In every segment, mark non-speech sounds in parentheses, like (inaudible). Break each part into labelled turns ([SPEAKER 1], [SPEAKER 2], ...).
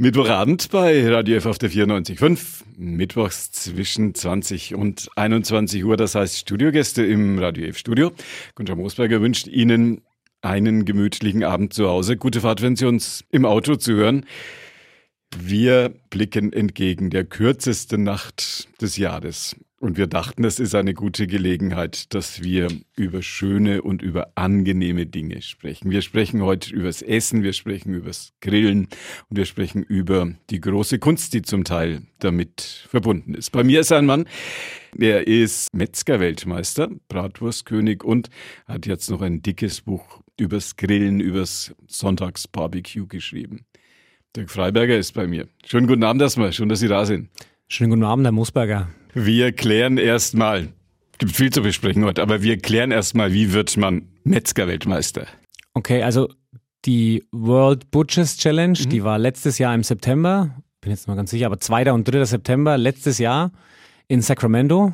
[SPEAKER 1] Mittwochabend bei Radio F auf der 94.5. Mittwochs zwischen 20 und 21 Uhr. Das heißt Studiogäste im Radio F Studio. Gunter Moosberger wünscht Ihnen einen gemütlichen Abend zu Hause. Gute Fahrt, wenn Sie uns im Auto zuhören. Wir blicken entgegen der kürzesten Nacht des Jahres. Und wir dachten, es ist eine gute Gelegenheit, dass wir über schöne und über angenehme Dinge sprechen. Wir sprechen heute übers Essen, wir sprechen übers Grillen und wir sprechen über die große Kunst, die zum Teil damit verbunden ist. Bei mir ist ein Mann, der ist Metzger-Weltmeister, Bratwurstkönig und hat jetzt noch ein dickes Buch übers Grillen, übers Sonntagsbarbecue geschrieben. Dirk Freiberger ist bei mir. Schönen guten Abend erstmal, schön, dass Sie da sind.
[SPEAKER 2] Schönen guten Abend, Herr Musberger.
[SPEAKER 1] Wir klären erstmal, gibt viel zu besprechen heute, aber wir klären erstmal, wie wird man Metzger-Weltmeister?
[SPEAKER 2] Okay, also die World Butchers Challenge, mhm. die war letztes Jahr im September, bin jetzt mal ganz sicher, aber 2. und 3. September letztes Jahr in Sacramento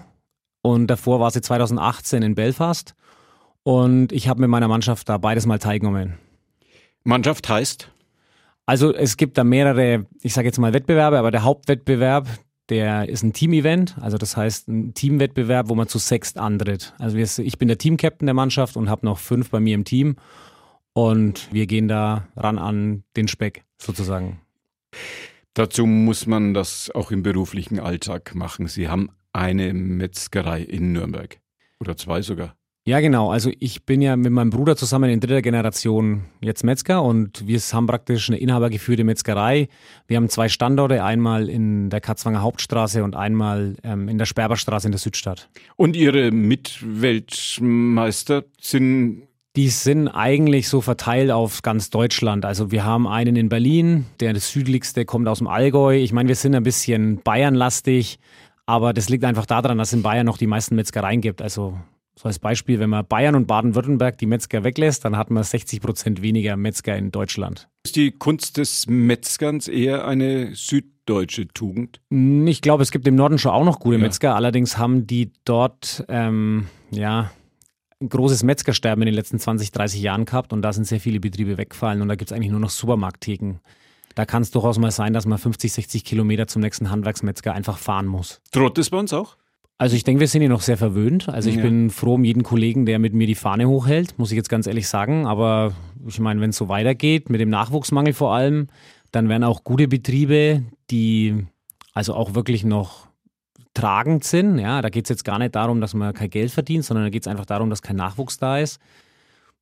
[SPEAKER 2] und davor war sie 2018 in Belfast und ich habe mit meiner Mannschaft da beides mal teilgenommen.
[SPEAKER 1] Mannschaft heißt?
[SPEAKER 2] Also es gibt da mehrere, ich sage jetzt mal Wettbewerbe, aber der Hauptwettbewerb, der ist ein Team-Event, also das heißt ein Teamwettbewerb, wo man zu sechst antritt. Also ich bin der Team-Captain der Mannschaft und habe noch fünf bei mir im Team und wir gehen da ran an den Speck sozusagen.
[SPEAKER 1] Dazu muss man das auch im beruflichen Alltag machen. Sie haben eine Metzgerei in Nürnberg oder zwei sogar.
[SPEAKER 2] Ja, genau. Also ich bin ja mit meinem Bruder zusammen in dritter Generation jetzt Metzger und wir haben praktisch eine inhabergeführte Metzgerei. Wir haben zwei Standorte, einmal in der Katzwanger Hauptstraße und einmal ähm, in der Sperberstraße in der Südstadt.
[SPEAKER 1] Und Ihre Mitweltmeister sind
[SPEAKER 2] die sind eigentlich so verteilt auf ganz Deutschland. Also wir haben einen in Berlin, der das südlichste kommt aus dem Allgäu. Ich meine, wir sind ein bisschen Bayernlastig, aber das liegt einfach daran, dass es in Bayern noch die meisten Metzgereien gibt. Also so als Beispiel, wenn man Bayern und Baden-Württemberg die Metzger weglässt, dann hat man 60 Prozent weniger Metzger in Deutschland.
[SPEAKER 1] Ist die Kunst des Metzgerns eher eine süddeutsche Tugend?
[SPEAKER 2] Hm, ich glaube, es gibt im Norden schon auch noch gute ja. Metzger. Allerdings haben die dort, ähm, ja, ein großes Metzgersterben in den letzten 20, 30 Jahren gehabt und da sind sehr viele Betriebe weggefallen und da gibt es eigentlich nur noch Supermarkttheken. Da kann es durchaus mal sein, dass man 50, 60 Kilometer zum nächsten Handwerksmetzger einfach fahren muss.
[SPEAKER 1] Droht das bei uns auch?
[SPEAKER 2] Also ich denke, wir sind hier noch sehr verwöhnt. Also ich ja. bin froh um jeden Kollegen, der mit mir die Fahne hochhält, muss ich jetzt ganz ehrlich sagen. Aber ich meine, wenn es so weitergeht, mit dem Nachwuchsmangel vor allem, dann werden auch gute Betriebe, die also auch wirklich noch tragend sind. Ja, da geht es jetzt gar nicht darum, dass man kein Geld verdient, sondern da geht es einfach darum, dass kein Nachwuchs da ist,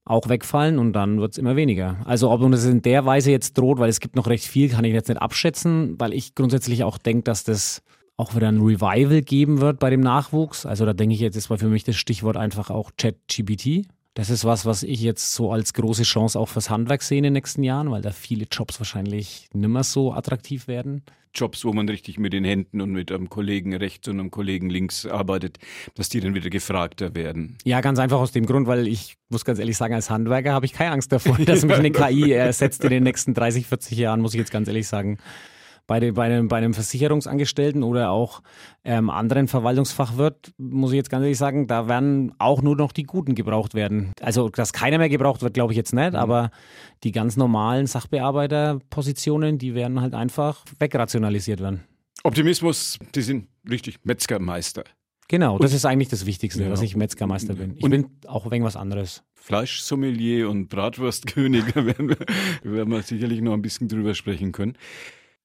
[SPEAKER 2] auch wegfallen und dann wird es immer weniger. Also ob uns das in der Weise jetzt droht, weil es gibt noch recht viel, kann ich jetzt nicht abschätzen, weil ich grundsätzlich auch denke, dass das auch wieder ein Revival geben wird bei dem Nachwuchs. Also da denke ich jetzt, das war für mich das Stichwort einfach auch ChatGPT. Das ist was, was ich jetzt so als große Chance auch fürs Handwerk sehe in den nächsten Jahren, weil da viele Jobs wahrscheinlich nimmer so attraktiv werden.
[SPEAKER 1] Jobs, wo man richtig mit den Händen und mit einem Kollegen rechts und einem Kollegen links arbeitet, dass die dann wieder gefragter werden.
[SPEAKER 2] Ja, ganz einfach aus dem Grund, weil ich muss ganz ehrlich sagen, als Handwerker habe ich keine Angst davor, dass mich eine (laughs) KI ersetzt in den nächsten 30, 40 Jahren, muss ich jetzt ganz ehrlich sagen bei, de, bei, einem, bei einem Versicherungsangestellten oder auch ähm, anderen Verwaltungsfachwirt, muss ich jetzt ganz ehrlich sagen, da werden auch nur noch die Guten gebraucht werden. Also, dass keiner mehr gebraucht wird, glaube ich jetzt nicht, mhm. aber die ganz normalen Sachbearbeiterpositionen, die werden halt einfach wegrationalisiert werden.
[SPEAKER 1] Optimismus, die sind richtig Metzgermeister.
[SPEAKER 2] Genau, das ist eigentlich das Wichtigste, ja. dass ich Metzgermeister bin. Ich und bin auch irgendwas anderes.
[SPEAKER 1] Fleischsommelier und Bratwurstkönig, (laughs) werden wir, werden wir sicherlich noch ein bisschen drüber sprechen können.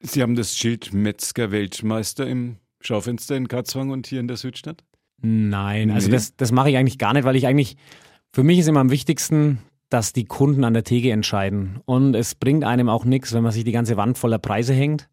[SPEAKER 1] Sie haben das Schild Metzger-Weltmeister im Schaufenster in Katzwang und hier in der Südstadt?
[SPEAKER 2] Nein, also das, das mache ich eigentlich gar nicht, weil ich eigentlich, für mich ist immer am wichtigsten, dass die Kunden an der Theke entscheiden. Und es bringt einem auch nichts, wenn man sich die ganze Wand voller Preise hängt.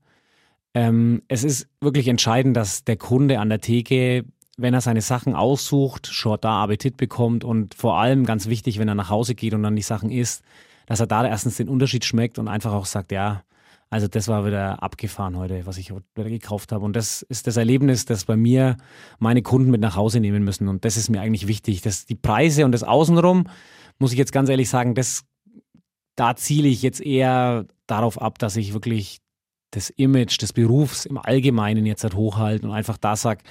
[SPEAKER 2] Ähm, es ist wirklich entscheidend, dass der Kunde an der Theke, wenn er seine Sachen aussucht, schon da Appetit bekommt und vor allem ganz wichtig, wenn er nach Hause geht und dann die Sachen isst, dass er da erstens den Unterschied schmeckt und einfach auch sagt, ja, also das war wieder abgefahren heute, was ich wieder gekauft habe. Und das ist das Erlebnis, das bei mir meine Kunden mit nach Hause nehmen müssen. Und das ist mir eigentlich wichtig. dass die Preise und das Außenrum, muss ich jetzt ganz ehrlich sagen, das, da ziele ich jetzt eher darauf ab, dass ich wirklich das Image des Berufs im Allgemeinen jetzt halt hochhalte und einfach da sage,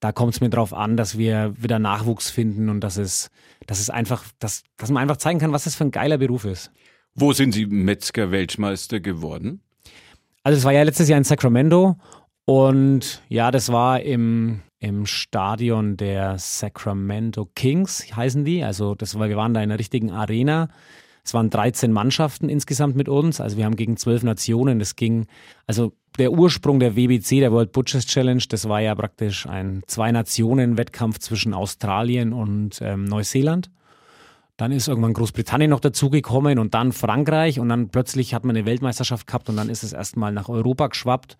[SPEAKER 2] da kommt es mir drauf an, dass wir wieder Nachwuchs finden und dass es, dass es einfach, dass, dass man einfach zeigen kann, was das für ein geiler Beruf ist.
[SPEAKER 1] Wo sind Sie Metzger-Weltmeister geworden?
[SPEAKER 2] Also es war ja letztes Jahr in Sacramento und ja, das war im, im Stadion der Sacramento Kings, heißen die. Also das war, wir waren da in einer richtigen Arena. Es waren 13 Mannschaften insgesamt mit uns. Also wir haben gegen zwölf Nationen. Das ging, also der Ursprung der WBC, der World Butchers Challenge, das war ja praktisch ein Zwei-Nationen-Wettkampf zwischen Australien und ähm, Neuseeland. Dann ist irgendwann Großbritannien noch dazugekommen und dann Frankreich und dann plötzlich hat man eine Weltmeisterschaft gehabt und dann ist es erstmal nach Europa geschwappt.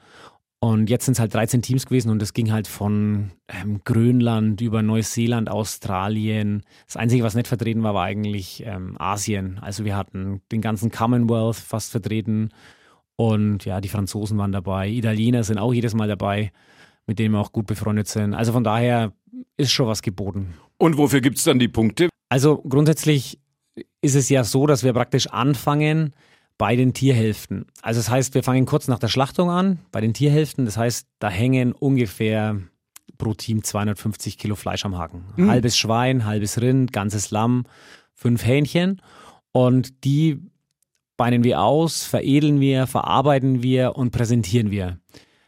[SPEAKER 2] Und jetzt sind es halt 13 Teams gewesen und es ging halt von ähm, Grönland über Neuseeland, Australien. Das Einzige, was nicht vertreten war, war eigentlich ähm, Asien. Also wir hatten den ganzen Commonwealth fast vertreten und ja, die Franzosen waren dabei. Italiener sind auch jedes Mal dabei, mit denen wir auch gut befreundet sind. Also von daher ist schon was geboten.
[SPEAKER 1] Und wofür gibt es dann die Punkte?
[SPEAKER 2] Also grundsätzlich ist es ja so, dass wir praktisch anfangen, bei den Tierhälften. Also das heißt, wir fangen kurz nach der Schlachtung an, bei den Tierhälften. Das heißt, da hängen ungefähr pro Team 250 Kilo Fleisch am Haken. Mhm. Halbes Schwein, halbes Rind, ganzes Lamm, fünf Hähnchen. Und die beinen wir aus, veredeln wir, verarbeiten wir und präsentieren wir.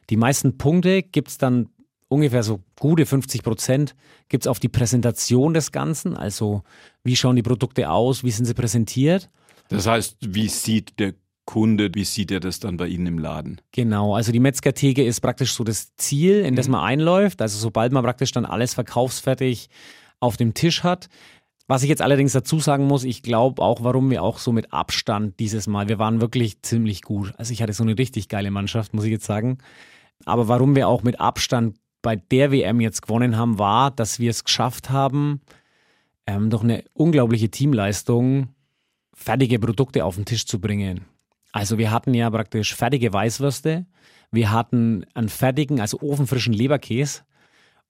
[SPEAKER 2] Die meisten Punkte gibt es dann ungefähr so gute 50 Prozent gibt es auf die Präsentation des Ganzen. Also wie schauen die Produkte aus, wie sind sie präsentiert.
[SPEAKER 1] Das heißt, wie sieht der Kunde, wie sieht er das dann bei Ihnen im Laden?
[SPEAKER 2] Genau, also die Metzgertheke ist praktisch so das Ziel, in das mhm. man einläuft. Also sobald man praktisch dann alles verkaufsfertig auf dem Tisch hat. Was ich jetzt allerdings dazu sagen muss, ich glaube auch, warum wir auch so mit Abstand dieses Mal, wir waren wirklich ziemlich gut. Also ich hatte so eine richtig geile Mannschaft, muss ich jetzt sagen. Aber warum wir auch mit Abstand bei der WM jetzt gewonnen haben, war, dass wir es geschafft haben, ähm, doch eine unglaubliche Teamleistung fertige Produkte auf den Tisch zu bringen. Also wir hatten ja praktisch fertige Weißwürste, wir hatten einen fertigen, also ofenfrischen Leberkäse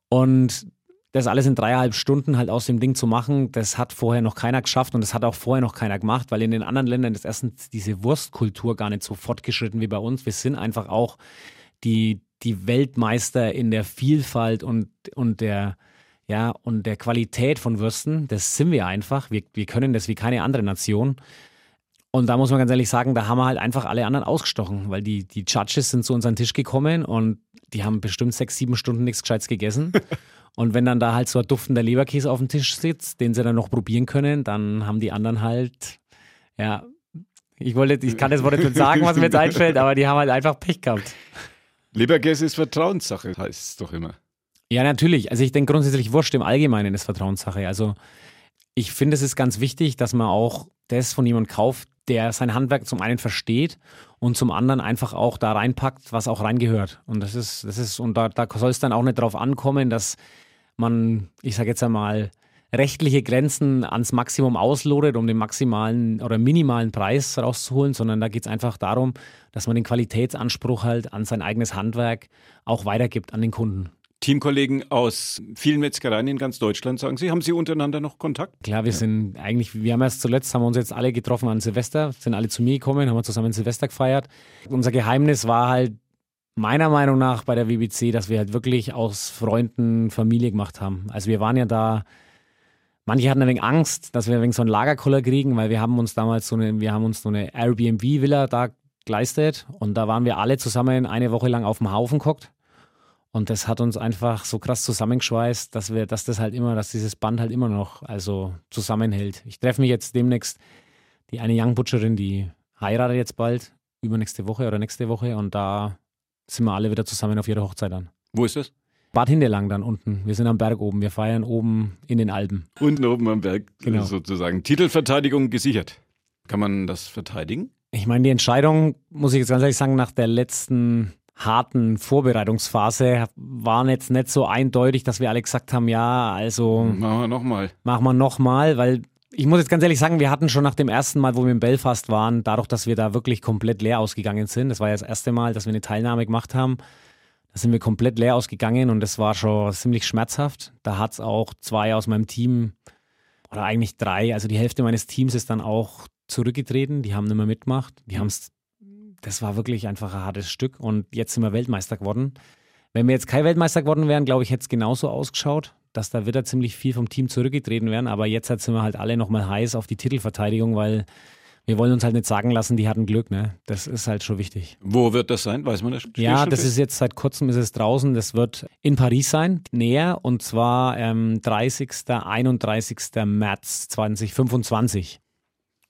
[SPEAKER 2] und das alles in dreieinhalb Stunden halt aus dem Ding zu machen, das hat vorher noch keiner geschafft und das hat auch vorher noch keiner gemacht, weil in den anderen Ländern ist erstens diese Wurstkultur gar nicht so fortgeschritten wie bei uns. Wir sind einfach auch die, die Weltmeister in der Vielfalt und, und der, ja, und der Qualität von Würsten, das sind wir einfach. Wir, wir können das wie keine andere Nation. Und da muss man ganz ehrlich sagen, da haben wir halt einfach alle anderen ausgestochen, weil die, die Judges sind zu unseren Tisch gekommen und die haben bestimmt sechs, sieben Stunden nichts Gescheites gegessen. (laughs) und wenn dann da halt so ein duftender Leberkäse auf dem Tisch sitzt, den sie dann noch probieren können, dann haben die anderen halt, ja, ich wollte, ich kann das Wort nicht sagen, was mir jetzt (laughs) einfällt, aber die haben halt einfach Pech gehabt.
[SPEAKER 1] Leberkäse ist Vertrauenssache, heißt es doch immer.
[SPEAKER 2] Ja, natürlich. Also ich denke grundsätzlich Wurst im Allgemeinen ist Vertrauenssache. Also ich finde, es ist ganz wichtig, dass man auch das von jemandem kauft, der sein Handwerk zum einen versteht und zum anderen einfach auch da reinpackt, was auch reingehört. Und das ist, das ist, und da, da soll es dann auch nicht darauf ankommen, dass man, ich sage jetzt einmal, rechtliche Grenzen ans Maximum auslodet, um den maximalen oder minimalen Preis rauszuholen, sondern da geht es einfach darum, dass man den Qualitätsanspruch halt an sein eigenes Handwerk auch weitergibt an den Kunden.
[SPEAKER 1] Teamkollegen aus vielen Metzgereien in ganz Deutschland, sagen Sie. Haben Sie untereinander noch Kontakt?
[SPEAKER 2] Klar, wir ja. sind eigentlich, wir haben erst zuletzt, haben wir uns jetzt alle getroffen an Silvester, sind alle zu mir gekommen, haben wir zusammen Silvester gefeiert. Unser Geheimnis war halt meiner Meinung nach bei der WBC, dass wir halt wirklich aus Freunden Familie gemacht haben. Also wir waren ja da, manche hatten ein wenig Angst, dass wir ein wenig so einen Lagerkoller kriegen, weil wir haben uns damals so eine, wir haben uns so eine Airbnb-Villa da geleistet und da waren wir alle zusammen eine Woche lang auf dem Haufen geguckt und das hat uns einfach so krass zusammengeschweißt, dass wir, dass das halt immer, dass dieses Band halt immer noch also zusammenhält. Ich treffe mich jetzt demnächst, die eine Young Butcherin, die heiratet jetzt bald, übernächste Woche oder nächste Woche und da sind wir alle wieder zusammen auf ihrer Hochzeit an.
[SPEAKER 1] Wo ist das?
[SPEAKER 2] Bad Hindelang dann unten. Wir sind am Berg oben. Wir feiern oben in den Alpen.
[SPEAKER 1] Unten oben am Berg genau. sozusagen. Titelverteidigung gesichert. Kann man das verteidigen?
[SPEAKER 2] Ich meine, die Entscheidung, muss ich jetzt ganz ehrlich sagen, nach der letzten harten Vorbereitungsphase waren jetzt nicht so eindeutig, dass wir alle gesagt haben, ja, also
[SPEAKER 1] machen wir nochmal.
[SPEAKER 2] Machen wir nochmal, weil ich muss jetzt ganz ehrlich sagen, wir hatten schon nach dem ersten Mal, wo wir in Belfast waren, dadurch, dass wir da wirklich komplett leer ausgegangen sind, das war ja das erste Mal, dass wir eine Teilnahme gemacht haben, da sind wir komplett leer ausgegangen und das war schon ziemlich schmerzhaft. Da hat es auch zwei aus meinem Team oder eigentlich drei, also die Hälfte meines Teams ist dann auch zurückgetreten, die haben nicht mehr mitgemacht, die haben das war wirklich einfach ein hartes Stück und jetzt sind wir Weltmeister geworden. Wenn wir jetzt kein Weltmeister geworden wären, glaube ich, hätte es genauso ausgeschaut, dass da wieder ziemlich viel vom Team zurückgetreten wären. Aber jetzt sind wir halt alle nochmal heiß auf die Titelverteidigung, weil wir wollen uns halt nicht sagen lassen, die hatten Glück, ne? Das ist halt schon wichtig.
[SPEAKER 1] Wo wird das sein? Weiß man das?
[SPEAKER 2] Ja, das ist jetzt seit kurzem ist es draußen. Das wird in Paris sein, näher und zwar ähm, 30. 31. März 2025.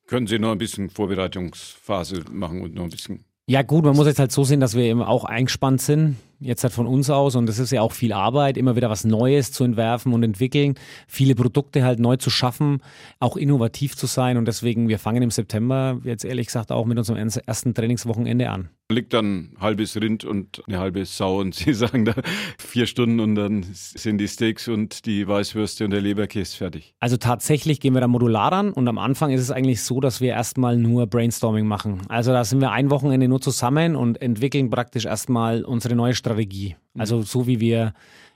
[SPEAKER 1] Können Sie noch ein bisschen Vorbereitungsphase machen und noch ein bisschen
[SPEAKER 2] ja gut, man muss jetzt halt so sehen, dass wir eben auch eingespannt sind jetzt halt von uns aus und das ist ja auch viel Arbeit, immer wieder was Neues zu entwerfen und entwickeln, viele Produkte halt neu zu schaffen, auch innovativ zu sein und deswegen, wir fangen im September jetzt ehrlich gesagt auch mit unserem ersten Trainingswochenende an.
[SPEAKER 1] Liegt dann halbes Rind und eine halbe Sau und (laughs) Sie sagen da vier Stunden und dann sind die Steaks und die Weißwürste und der Leberkäse fertig.
[SPEAKER 2] Also tatsächlich gehen wir da modular ran und am Anfang ist es eigentlich so, dass wir erstmal nur Brainstorming machen. Also da sind wir ein Wochenende nur zusammen und entwickeln praktisch erstmal unsere neue Strategie Strategie. Also so wie wir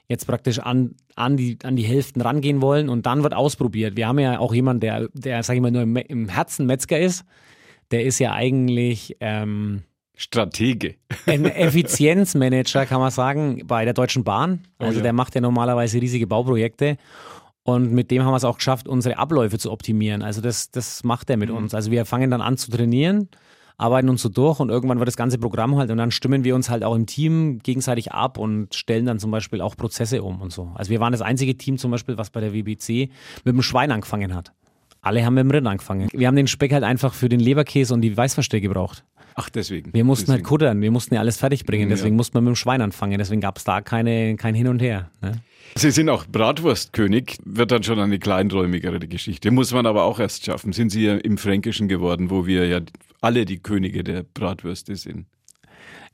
[SPEAKER 2] jetzt praktisch an, an, die, an die Hälften rangehen wollen und dann wird ausprobiert. Wir haben ja auch jemanden, der, der sag ich mal, nur im, im Herzen Metzger ist. Der ist ja eigentlich ähm,
[SPEAKER 1] Stratege.
[SPEAKER 2] Ein Effizienzmanager, kann man sagen, bei der Deutschen Bahn. Oh also oh ja. der macht ja normalerweise riesige Bauprojekte. Und mit dem haben wir es auch geschafft, unsere Abläufe zu optimieren. Also das, das macht er mit mhm. uns. Also wir fangen dann an zu trainieren arbeiten uns so durch und irgendwann wird das ganze Programm halt und dann stimmen wir uns halt auch im Team gegenseitig ab und stellen dann zum Beispiel auch Prozesse um und so. Also wir waren das einzige Team zum Beispiel, was bei der WBC mit dem Schwein angefangen hat. Alle haben mit dem Rind angefangen. Wir haben den Speck halt einfach für den Leberkäse und die Weißversteh gebraucht.
[SPEAKER 1] Ach, deswegen.
[SPEAKER 2] Wir mussten
[SPEAKER 1] halt deswegen.
[SPEAKER 2] halt kuttern, wir mussten ja alles fertig bringen, deswegen ja. mussten wir mit dem Schwein anfangen, deswegen gab es da keine, kein Hin und Her. Ne?
[SPEAKER 1] Sie sind auch Bratwurstkönig, wird dann schon eine kleinräumigere Geschichte. Muss man aber auch erst schaffen. Sind Sie ja im Fränkischen geworden, wo wir ja alle die Könige der Bratwürste sind.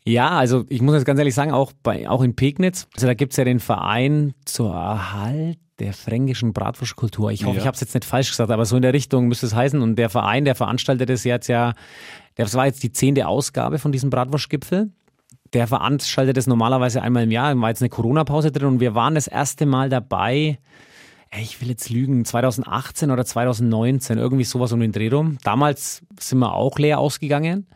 [SPEAKER 2] Ja, also ich muss jetzt ganz ehrlich sagen, auch, bei, auch in Pegnitz, also da gibt es ja den Verein zur Erhalt der fränkischen Bratwurstkultur. Ich hoffe, ja. ich habe es jetzt nicht falsch gesagt, aber so in der Richtung müsste es heißen. Und der Verein, der veranstaltet es jetzt ja, das war jetzt die zehnte Ausgabe von diesem Bratwurstgipfel. Der veranstaltet es normalerweise einmal im Jahr, war jetzt eine Corona-Pause drin und wir waren das erste Mal dabei, ich will jetzt lügen, 2018 oder 2019, irgendwie sowas um den Dreh rum. Damals sind wir auch leer ausgegangen.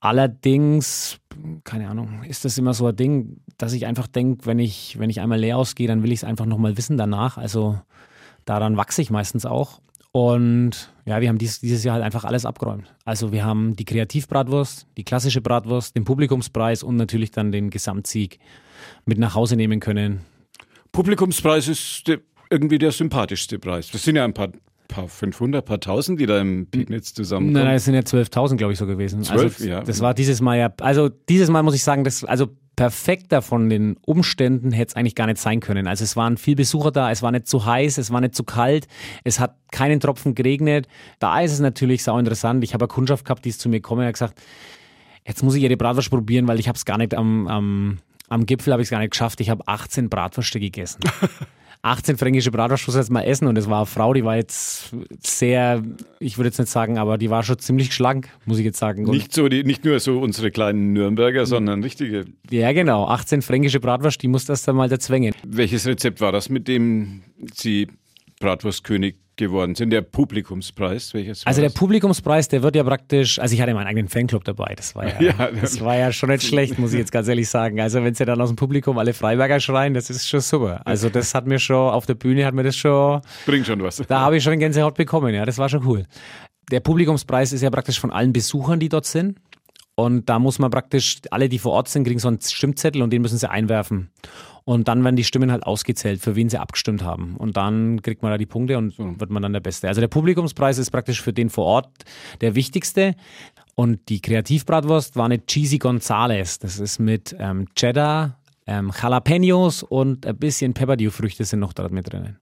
[SPEAKER 2] Allerdings, keine Ahnung, ist das immer so ein Ding, dass ich einfach denke, wenn ich, wenn ich einmal leer ausgehe, dann will ich es einfach nochmal wissen danach. Also daran wachse ich meistens auch. Und ja, wir haben dies, dieses Jahr halt einfach alles abgeräumt. Also wir haben die Kreativbratwurst, die klassische Bratwurst, den Publikumspreis und natürlich dann den Gesamtsieg mit nach Hause nehmen können.
[SPEAKER 1] Publikumspreis ist irgendwie der sympathischste Preis. Das sind ja ein paar paar 500, paar tausend, die da im Pegnitz zusammenkommen.
[SPEAKER 2] Nein, nein, es sind ja 12.000, glaube ich, so gewesen.
[SPEAKER 1] 12,
[SPEAKER 2] also,
[SPEAKER 1] ja.
[SPEAKER 2] Das war dieses Mal ja, also dieses Mal muss ich sagen, das, also perfekter von den Umständen hätte es eigentlich gar nicht sein können. Also es waren viel Besucher da, es war nicht zu heiß, es war nicht zu kalt, es hat keinen Tropfen geregnet. Da ist es natürlich sau interessant. Ich habe eine Kundschaft gehabt, die ist zu mir gekommen und hat gesagt, jetzt muss ich ihre Bratwurst probieren, weil ich habe es gar nicht am, am, am Gipfel habe ich es gar nicht geschafft. Ich habe 18 Bratwürste gegessen. (laughs) 18 fränkische Bratwurst jetzt mal essen und es war eine Frau, die war jetzt sehr, ich würde jetzt nicht sagen, aber die war schon ziemlich schlank, muss ich jetzt sagen.
[SPEAKER 1] Und nicht so, die, nicht nur so unsere kleinen Nürnberger, sondern richtige.
[SPEAKER 2] Ja, genau. 18 fränkische Bratwurst, die muss das dann mal erzwängen.
[SPEAKER 1] Welches Rezept war das, mit dem Sie Bratwurstkönig geworden sind. Der Publikumspreis, welches
[SPEAKER 2] Also der? Publikumspreis, der wird ja praktisch, also ich hatte meinen eigenen Fanclub dabei, das war ja, (laughs) ja das war ja schon nicht schlecht, muss ich jetzt ganz ehrlich sagen. Also wenn sie dann aus dem Publikum alle Freiberger schreien, das ist schon super. Also das hat mir schon, auf der Bühne hat mir das schon...
[SPEAKER 1] Bringt schon was.
[SPEAKER 2] Da habe ich schon Gänsehaut bekommen, ja, das war schon cool. Der Publikumspreis ist ja praktisch von allen Besuchern, die dort sind. Und da muss man praktisch, alle, die vor Ort sind, kriegen so einen Stimmzettel und den müssen sie einwerfen. Und dann werden die Stimmen halt ausgezählt, für wen sie abgestimmt haben. Und dann kriegt man da die Punkte und so. wird man dann der Beste. Also der Publikumspreis ist praktisch für den vor Ort der wichtigste. Und die Kreativbratwurst war eine Cheesy Gonzales. Das ist mit ähm, Cheddar, ähm, Jalapenos und ein bisschen Pepperdew-Früchte sind noch da mit drinnen.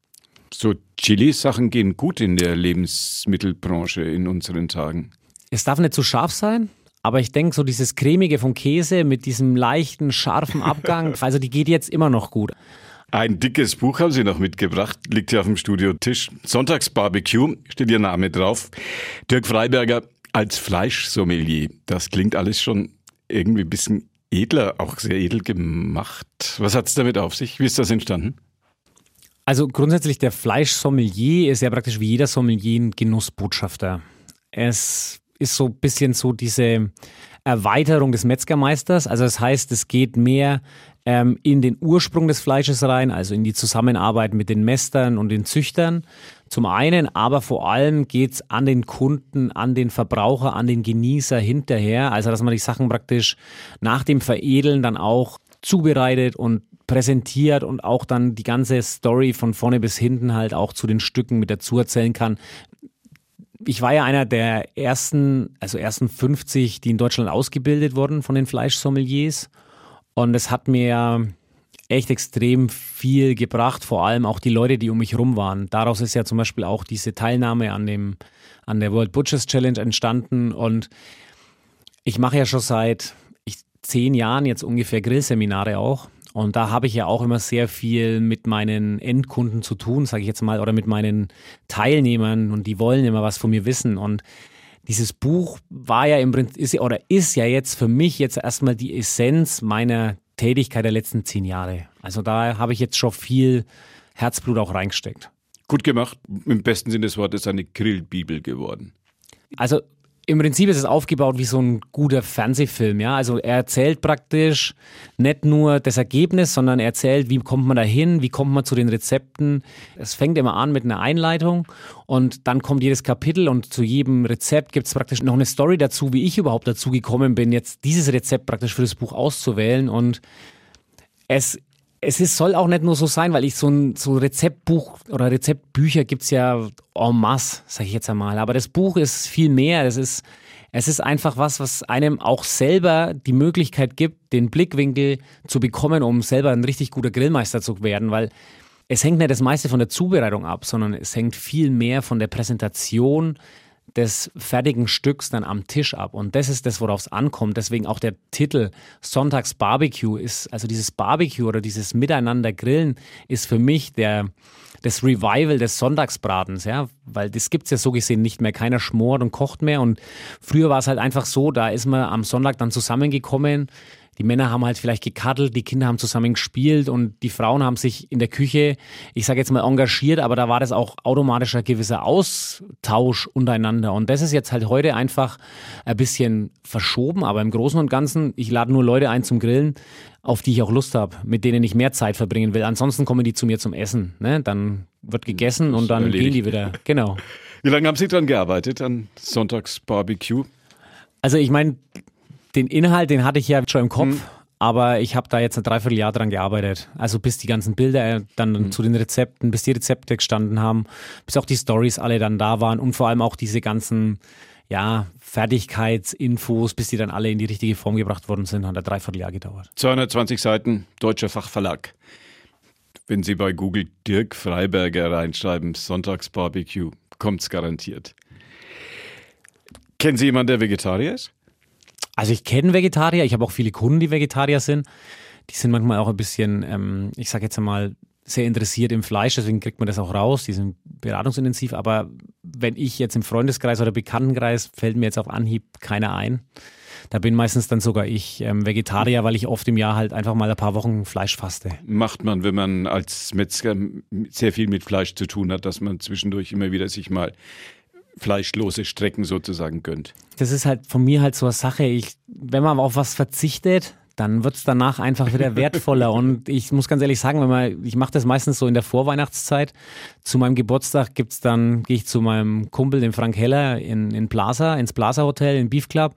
[SPEAKER 1] So Chili-Sachen gehen gut in der Lebensmittelbranche in unseren Tagen.
[SPEAKER 2] Es darf nicht zu scharf sein. Aber ich denke, so dieses cremige vom Käse mit diesem leichten, scharfen Abgang, (laughs) also die geht jetzt immer noch gut.
[SPEAKER 1] Ein dickes Buch haben Sie noch mitgebracht, liegt hier auf dem Studiotisch. Sonntagsbarbecue, steht Ihr Name drauf. Dirk Freiberger als Fleischsommelier. Das klingt alles schon irgendwie ein bisschen edler, auch sehr edel gemacht. Was hat es damit auf sich? Wie ist das entstanden?
[SPEAKER 2] Also grundsätzlich der Fleischsommelier ist ja praktisch wie jeder Sommelier ein Genussbotschafter. Es ist so ein bisschen so diese Erweiterung des Metzgermeisters. Also das heißt, es geht mehr ähm, in den Ursprung des Fleisches rein, also in die Zusammenarbeit mit den Mästern und den Züchtern, Zum einen, aber vor allem geht es an den Kunden, an den Verbraucher, an den Genießer hinterher. Also, dass man die Sachen praktisch nach dem Veredeln dann auch zubereitet und präsentiert und auch dann die ganze Story von vorne bis hinten halt auch zu den Stücken mit dazu erzählen kann. Ich war ja einer der ersten, also ersten 50, die in Deutschland ausgebildet wurden von den Fleischsommeliers. Und es hat mir echt extrem viel gebracht, vor allem auch die Leute, die um mich rum waren. Daraus ist ja zum Beispiel auch diese Teilnahme an, dem, an der World Butchers Challenge entstanden. Und ich mache ja schon seit ich, zehn Jahren jetzt ungefähr Grillseminare auch. Und da habe ich ja auch immer sehr viel mit meinen Endkunden zu tun, sage ich jetzt mal, oder mit meinen Teilnehmern und die wollen immer was von mir wissen. Und dieses Buch war ja im Prinzip, ist, oder ist ja jetzt für mich jetzt erstmal die Essenz meiner Tätigkeit der letzten zehn Jahre. Also da habe ich jetzt schon viel Herzblut auch reingesteckt.
[SPEAKER 1] Gut gemacht. Im besten Sinne des Wortes eine Grillbibel geworden.
[SPEAKER 2] Also im Prinzip ist es aufgebaut wie so ein guter Fernsehfilm, ja. Also er erzählt praktisch nicht nur das Ergebnis, sondern er erzählt, wie kommt man da hin, wie kommt man zu den Rezepten. Es fängt immer an mit einer Einleitung und dann kommt jedes Kapitel und zu jedem Rezept gibt es praktisch noch eine Story dazu, wie ich überhaupt dazu gekommen bin, jetzt dieses Rezept praktisch für das Buch auszuwählen. Und es es ist, soll auch nicht nur so sein, weil ich so ein so Rezeptbuch oder Rezeptbücher gibt es ja en masse, sage ich jetzt einmal. Aber das Buch ist viel mehr. Es ist, es ist einfach was, was einem auch selber die Möglichkeit gibt, den Blickwinkel zu bekommen, um selber ein richtig guter Grillmeister zu werden, weil es hängt nicht das meiste von der Zubereitung ab, sondern es hängt viel mehr von der Präsentation, des fertigen Stücks dann am Tisch ab. Und das ist das, worauf es ankommt. Deswegen auch der Titel Sonntags Barbecue ist, also dieses Barbecue oder dieses Miteinander grillen ist für mich der, das Revival des Sonntagsbratens, ja, weil das gibt es ja so gesehen nicht mehr. Keiner schmort und kocht mehr. Und früher war es halt einfach so, da ist man am Sonntag dann zusammengekommen, die Männer haben halt vielleicht gekaddelt, die Kinder haben zusammen gespielt und die Frauen haben sich in der Küche, ich sage jetzt mal engagiert, aber da war das auch automatisch ein gewisser Austausch untereinander. Und das ist jetzt halt heute einfach ein bisschen verschoben, aber im Großen und Ganzen, ich lade nur Leute ein zum Grillen, auf die ich auch Lust habe, mit denen ich mehr Zeit verbringen will. Ansonsten kommen die zu mir zum Essen. Ne? Dann wird gegessen und dann erledigt. gehen die wieder. Genau.
[SPEAKER 1] Wie lange haben Sie dran gearbeitet an Sonntags Barbecue?
[SPEAKER 2] Also ich meine, den Inhalt, den hatte ich ja schon im Kopf. Mhm. Aber ich habe da jetzt ein Dreivierteljahr dran gearbeitet. Also bis die ganzen Bilder dann mhm. zu den Rezepten, bis die Rezepte gestanden haben, bis auch die Stories alle dann da waren und vor allem auch diese ganzen ja, Fertigkeitsinfos, bis die dann alle in die richtige Form gebracht worden sind, hat ein Dreivierteljahr gedauert.
[SPEAKER 1] 220 Seiten, deutscher Fachverlag. Wenn Sie bei Google Dirk Freiberger reinschreiben, Sonntagsbarbecue, kommt es garantiert. Kennen Sie jemanden, der Vegetarier ist?
[SPEAKER 2] Also ich kenne Vegetarier, ich habe auch viele Kunden, die Vegetarier sind. Die sind manchmal auch ein bisschen, ähm, ich sage jetzt einmal, sehr interessiert im Fleisch, deswegen kriegt man das auch raus. Die sind beratungsintensiv, aber wenn ich jetzt im Freundeskreis oder Bekanntenkreis, fällt mir jetzt auf Anhieb keiner ein. Da bin meistens dann sogar ich ähm, Vegetarier, weil ich oft im Jahr halt einfach mal ein paar Wochen Fleisch faste.
[SPEAKER 1] Macht man, wenn man als Metzger sehr viel mit Fleisch zu tun hat, dass man zwischendurch immer wieder sich mal fleischlose Strecken sozusagen gönnt.
[SPEAKER 2] Das ist halt von mir halt so eine Sache. Ich, wenn man auf was verzichtet, dann wird es danach einfach wieder (laughs) wertvoller. Und ich muss ganz ehrlich sagen, wenn man, ich mache das meistens so in der Vorweihnachtszeit. Zu meinem Geburtstag gibt's dann, gehe ich zu meinem Kumpel, dem Frank Heller, in, in Plaza, ins Plaza Hotel, in Beef Club.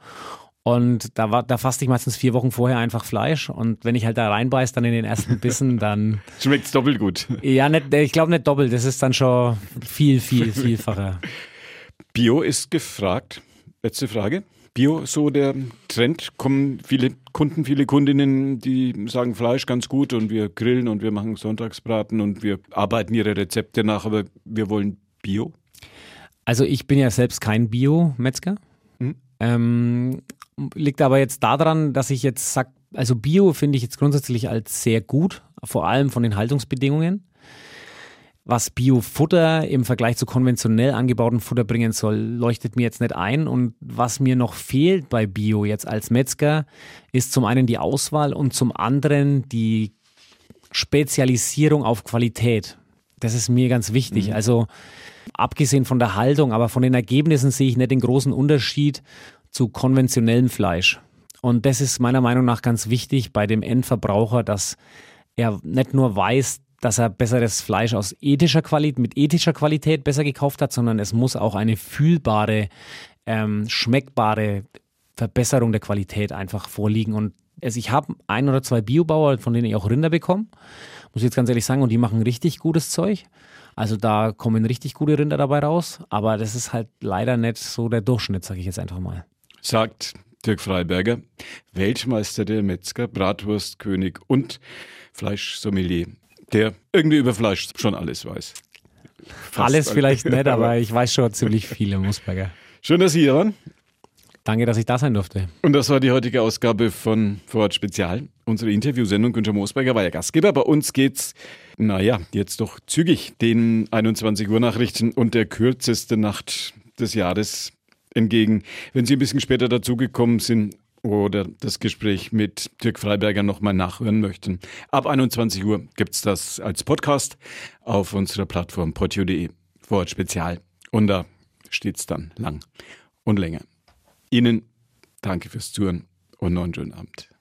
[SPEAKER 2] Und da, war, da faste ich meistens vier Wochen vorher einfach Fleisch. Und wenn ich halt da reinbeiß, dann in den ersten Bissen, dann. (laughs)
[SPEAKER 1] Schmeckt's doppelt gut.
[SPEAKER 2] Ja, nicht, ich glaube nicht doppelt. Das ist dann schon viel, viel, (laughs) vielfacher.
[SPEAKER 1] Bio ist gefragt. Letzte Frage. Bio, so der Trend, kommen viele Kunden, viele Kundinnen, die sagen Fleisch ganz gut und wir grillen und wir machen Sonntagsbraten und wir arbeiten ihre Rezepte nach, aber wir wollen Bio?
[SPEAKER 2] Also ich bin ja selbst kein Bio-Metzger. Hm? Ähm, liegt aber jetzt daran, dass ich jetzt sage, also Bio finde ich jetzt grundsätzlich als sehr gut, vor allem von den Haltungsbedingungen was Biofutter im Vergleich zu konventionell angebauten Futter bringen soll, leuchtet mir jetzt nicht ein. Und was mir noch fehlt bei Bio jetzt als Metzger, ist zum einen die Auswahl und zum anderen die Spezialisierung auf Qualität. Das ist mir ganz wichtig. Mhm. Also abgesehen von der Haltung, aber von den Ergebnissen sehe ich nicht den großen Unterschied zu konventionellem Fleisch. Und das ist meiner Meinung nach ganz wichtig bei dem Endverbraucher, dass er nicht nur weiß, dass er besseres Fleisch aus ethischer Qualität, mit ethischer Qualität besser gekauft hat, sondern es muss auch eine fühlbare, ähm, schmeckbare Verbesserung der Qualität einfach vorliegen. Und also ich habe ein oder zwei Biobauer, von denen ich auch Rinder bekomme, muss ich jetzt ganz ehrlich sagen, und die machen richtig gutes Zeug. Also da kommen richtig gute Rinder dabei raus, aber das ist halt leider nicht so der Durchschnitt, sage ich jetzt einfach mal.
[SPEAKER 1] Sagt Dirk Freiberger, Weltmeister der Metzger, Bratwurstkönig und Fleischsommelier, der irgendwie über Fleisch schon alles weiß.
[SPEAKER 2] Fast alles vielleicht nicht, aber (laughs) ich weiß schon ziemlich viel, Musberger.
[SPEAKER 1] Schön, dass Sie hier waren.
[SPEAKER 2] Danke, dass ich da sein durfte.
[SPEAKER 1] Und das war die heutige Ausgabe von Vorort Spezial. Unsere Interviewsendung. Günther Moosberger war ja Gastgeber. Bei uns geht's, naja, jetzt doch zügig den 21 Uhr Nachrichten und der kürzeste Nacht des Jahres entgegen. Wenn Sie ein bisschen später dazugekommen sind oder das Gespräch mit Dirk Freiberger nochmal nachhören möchten, ab 21 Uhr gibt's das als Podcast auf unserer Plattform potio.de. Vorort Spezial. Und da steht's dann lang und länger. Ihnen danke fürs Zuhören und noch einen schönen Abend.